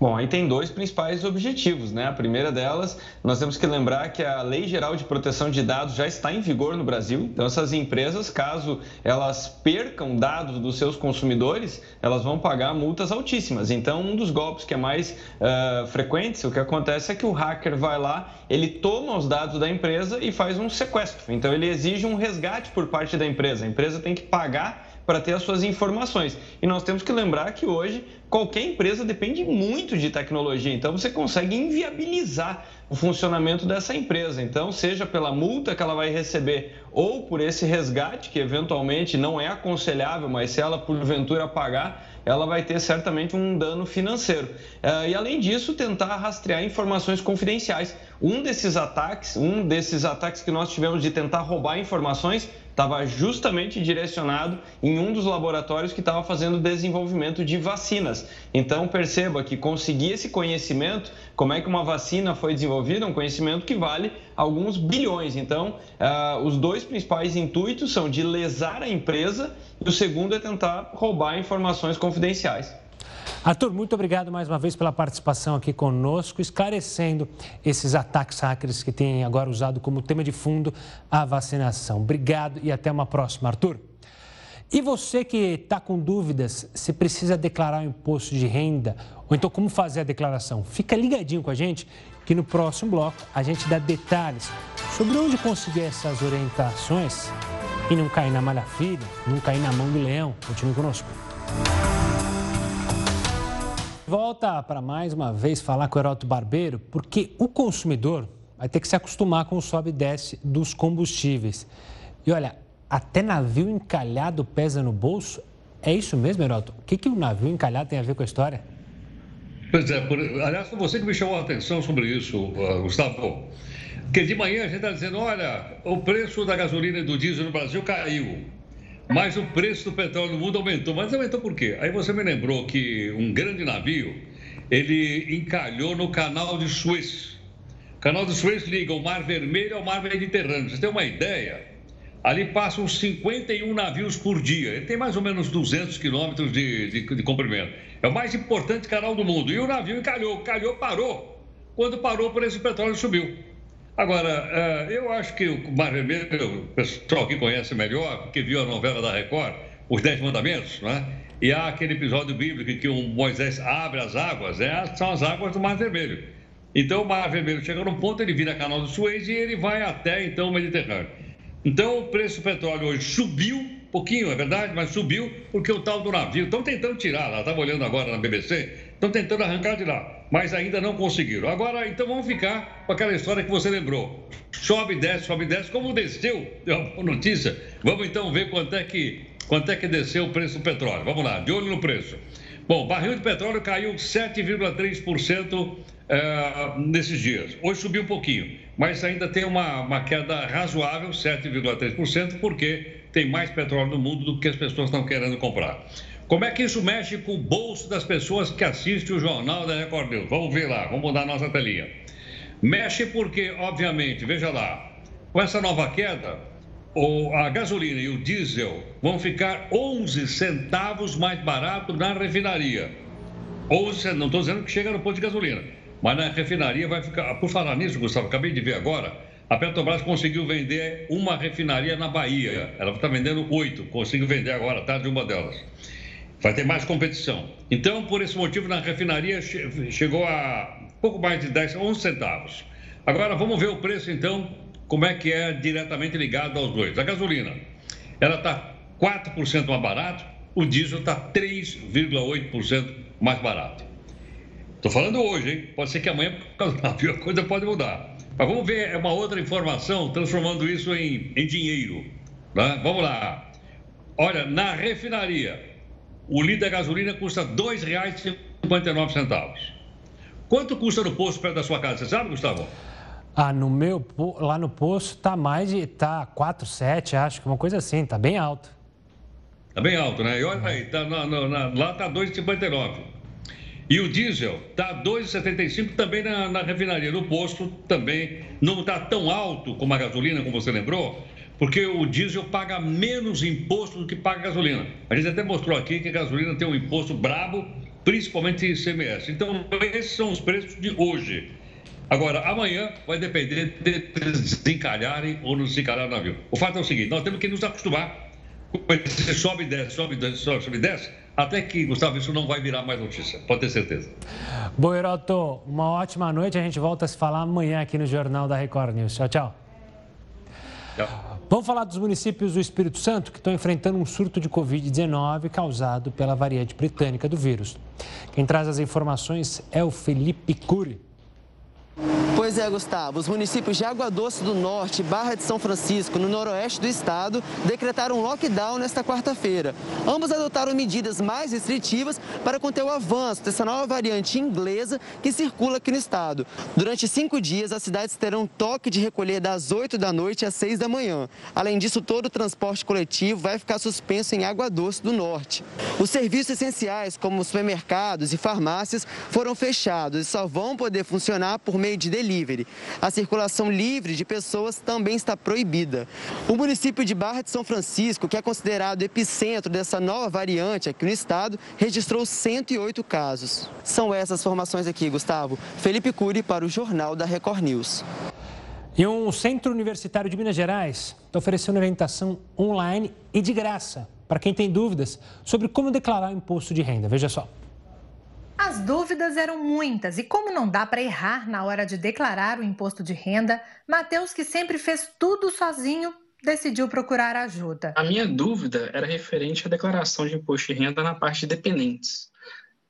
Bom, aí tem dois principais objetivos, né? A primeira delas, nós temos que lembrar que a Lei Geral de Proteção de Dados já está em vigor no Brasil. Então, essas empresas, caso elas percam dados dos seus consumidores, elas vão pagar multas altíssimas. Então, um dos golpes que é mais uh, frequente, o que acontece é que o hacker vai lá, ele toma os dados da empresa e faz um sequestro. Então, ele exige um resgate por parte da empresa. A empresa tem que pagar para ter as suas informações. E nós temos que lembrar que hoje qualquer empresa depende muito de tecnologia, então você consegue inviabilizar o funcionamento dessa empresa. Então, seja pela multa que ela vai receber ou por esse resgate, que eventualmente não é aconselhável, mas se ela porventura pagar, ela vai ter certamente um dano financeiro. Eh, e além disso, tentar rastrear informações confidenciais. Um desses ataques, um desses ataques que nós tivemos de tentar roubar informações, estava justamente direcionado em um dos laboratórios que estava fazendo desenvolvimento de vacinas. Então perceba que conseguir esse conhecimento, como é que uma vacina foi desenvolvida, um conhecimento que vale alguns bilhões. Então, uh, os dois principais intuitos são de lesar a empresa e o segundo é tentar roubar informações confidenciais. Arthur, muito obrigado mais uma vez pela participação aqui conosco, esclarecendo esses ataques hackers que têm agora usado como tema de fundo a vacinação. Obrigado e até uma próxima, Arthur. E você que está com dúvidas se precisa declarar o imposto de renda ou então como fazer a declaração, fica ligadinho com a gente que no próximo bloco a gente dá detalhes sobre onde conseguir essas orientações e não cair na malha filha, não cair na mão do leão. Continue conosco. Volta para mais uma vez falar com o Heroto Barbeiro, porque o consumidor vai ter que se acostumar com o sobe e desce dos combustíveis. E olha, até navio encalhado pesa no bolso. É isso mesmo, Heroto? O que, que o navio encalhado tem a ver com a história? Pois é, por... aliás, foi você que me chamou a atenção sobre isso, uh, Gustavo. Porque de manhã a gente está dizendo: olha, o preço da gasolina e do diesel no Brasil caiu mas o preço do petróleo no mundo aumentou. Mas aumentou por quê? Aí você me lembrou que um grande navio, ele encalhou no canal de Suez. O canal de Suez liga o Mar Vermelho ao Mar Mediterrâneo. Você tem uma ideia? Ali passam 51 navios por dia. Ele tem mais ou menos 200 quilômetros de, de, de comprimento. É o mais importante canal do mundo. E o navio encalhou. Calhou, parou. Quando parou, o preço do petróleo subiu. Agora, eh, eu acho que o Mar Vermelho, o pessoal que conhece melhor, porque viu a novela da Record, Os Dez Mandamentos, né? E há aquele episódio bíblico em que o Moisés abre as águas, né? são as águas do Mar Vermelho. Então, o Mar Vermelho chega num ponto, ele vira canal do Suez e ele vai até, então, o Mediterrâneo. Então, o preço do petróleo hoje subiu pouquinho, é verdade, mas subiu porque o tal do navio. Estão tentando tirar lá, estava olhando agora na BBC, estão tentando arrancar de lá, mas ainda não conseguiram. Agora, então vamos ficar com aquela história que você lembrou. Sobe, desce, sobe, desce, como desceu, deu notícia. Vamos então ver quanto é que, quanto é que desceu o preço do petróleo. Vamos lá, de olho no preço. Bom, barril de petróleo caiu 7,3% é, nesses dias. Hoje subiu um pouquinho, mas ainda tem uma, uma queda razoável, 7,3%, porque tem mais petróleo no mundo do que as pessoas estão querendo comprar. Como é que isso mexe com o bolso das pessoas que assistem o jornal da Record News? Vamos ver lá, vamos mudar a nossa telinha. Mexe porque, obviamente, veja lá, com essa nova queda, a gasolina e o diesel vão ficar 11 centavos mais barato na refinaria. 11, não estou dizendo que chega no posto de gasolina, mas na refinaria vai ficar. Por falar nisso, Gustavo, acabei de ver agora, a Petrobras conseguiu vender uma refinaria na Bahia. Ela está vendendo oito, conseguiu vender agora, tarde, tá, uma delas. Vai ter mais competição. Então, por esse motivo, na refinaria chegou a pouco mais de 10, 11 centavos. Agora, vamos ver o preço, então, como é que é diretamente ligado aos dois. A gasolina, ela está 4% mais barato, o diesel está 3,8% mais barato. Estou falando hoje, hein? Pode ser que amanhã, por causa do navio, a coisa pode mudar. Mas vamos ver uma outra informação, transformando isso em, em dinheiro. Né? Vamos lá. Olha, na refinaria, o litro da gasolina custa R$ 2,59. Quanto custa no posto perto da sua casa? Você sabe, Gustavo? Ah, no meu, lá no posto tá mais de, tá 4, 7, acho que uma coisa assim, tá bem alto. Tá bem alto, né? E olha aí, tá na, na, lá tá 2,59. E o diesel tá 2,75 também na, na refinaria. No posto também não tá tão alto como a gasolina, como você lembrou, porque o diesel paga menos imposto do que paga a gasolina. A gente até mostrou aqui que a gasolina tem um imposto brabo, principalmente em ICMS. Então, esses são os preços de hoje. Agora, amanhã vai depender de desencalharem ou não desencalhar o navio. O fato é o seguinte: nós temos que nos acostumar com esse sobe e desce, sobe e desce, sobe e desce, até que, Gustavo, isso não vai virar mais notícia, pode ter certeza. Bom, Heroto, uma ótima noite. A gente volta a se falar amanhã aqui no Jornal da Record News. Tchau, tchau. Vamos falar dos municípios do Espírito Santo que estão enfrentando um surto de Covid-19 causado pela variante britânica do vírus. Quem traz as informações é o Felipe Cury. Pois é, Gustavo. Os municípios de Água Doce do Norte e Barra de São Francisco, no noroeste do estado, decretaram lockdown nesta quarta-feira. Ambos adotaram medidas mais restritivas para conter o avanço dessa nova variante inglesa que circula aqui no estado. Durante cinco dias, as cidades terão toque de recolher das 8 da noite às 6 da manhã. Além disso, todo o transporte coletivo vai ficar suspenso em Água Doce do Norte. Os serviços essenciais, como supermercados e farmácias, foram fechados e só vão poder funcionar por meio de delivery delivery. A circulação livre de pessoas também está proibida. O município de Barra de São Francisco, que é considerado epicentro dessa nova variante aqui no estado, registrou 108 casos. São essas formações aqui, Gustavo. Felipe Cury para o Jornal da Record News. E um centro universitário de Minas Gerais está oferecendo orientação online e de graça para quem tem dúvidas sobre como declarar o imposto de renda. Veja só. As dúvidas eram muitas e como não dá para errar na hora de declarar o imposto de renda, Matheus, que sempre fez tudo sozinho, decidiu procurar ajuda. A minha dúvida era referente à declaração de imposto de renda na parte de dependentes.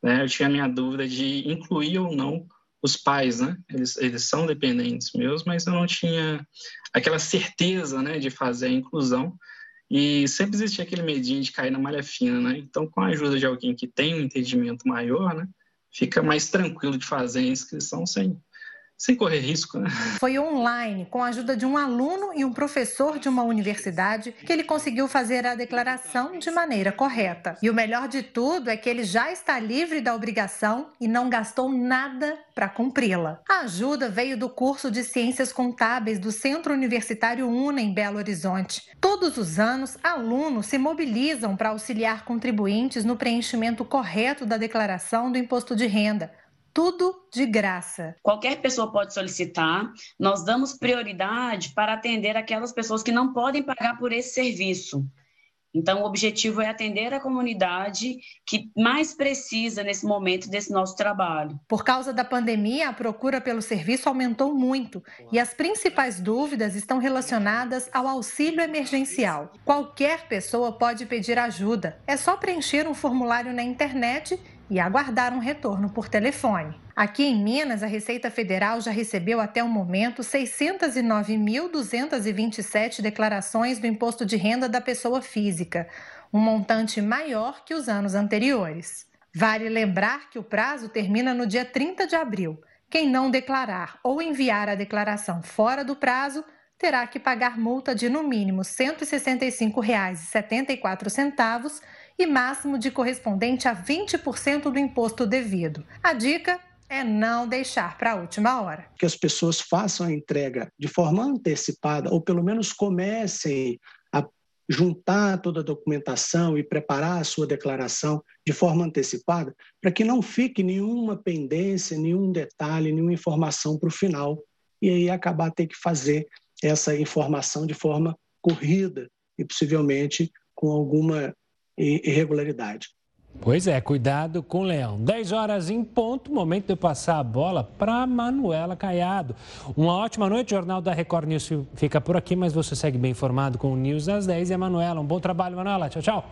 Né? Eu tinha a minha dúvida de incluir ou não os pais, né? Eles, eles são dependentes meus, mas eu não tinha aquela certeza né, de fazer a inclusão. E sempre existia aquele medinho de cair na malha fina, né? Então, com a ajuda de alguém que tem um entendimento maior, né? Fica mais tranquilo de fazer a inscrição sem, sem correr risco. Né? Foi online, com a ajuda de um aluno e um professor de uma universidade, que ele conseguiu fazer a declaração de maneira correta. E o melhor de tudo é que ele já está livre da obrigação e não gastou nada para cumpri-la. A ajuda veio do curso de Ciências Contábeis do Centro Universitário UNA em Belo Horizonte. Todos os anos, alunos se mobilizam para auxiliar contribuintes no preenchimento correto da declaração do imposto de renda tudo de graça. Qualquer pessoa pode solicitar. Nós damos prioridade para atender aquelas pessoas que não podem pagar por esse serviço. Então, o objetivo é atender a comunidade que mais precisa nesse momento desse nosso trabalho. Por causa da pandemia, a procura pelo serviço aumentou muito e as principais dúvidas estão relacionadas ao auxílio emergencial. Qualquer pessoa pode pedir ajuda. É só preencher um formulário na internet e aguardar um retorno por telefone. Aqui em Minas, a Receita Federal já recebeu até o momento 609.227 declarações do imposto de renda da pessoa física, um montante maior que os anos anteriores. Vale lembrar que o prazo termina no dia 30 de abril. Quem não declarar ou enviar a declaração fora do prazo terá que pagar multa de no mínimo R$ 165,74 e máximo de correspondente a 20% do imposto devido. A dica é não deixar para a última hora. Que as pessoas façam a entrega de forma antecipada, ou pelo menos comecem a juntar toda a documentação e preparar a sua declaração de forma antecipada, para que não fique nenhuma pendência, nenhum detalhe, nenhuma informação para o final, e aí acabar ter que fazer essa informação de forma corrida e possivelmente com alguma irregularidade. Pois é, cuidado com o leão. 10 horas em ponto, momento de eu passar a bola para Manuela Caiado. Uma ótima noite, Jornal da Record News fica por aqui, mas você segue bem informado com o News às 10 e a Manuela. Um bom trabalho, Manuela. Tchau, tchau.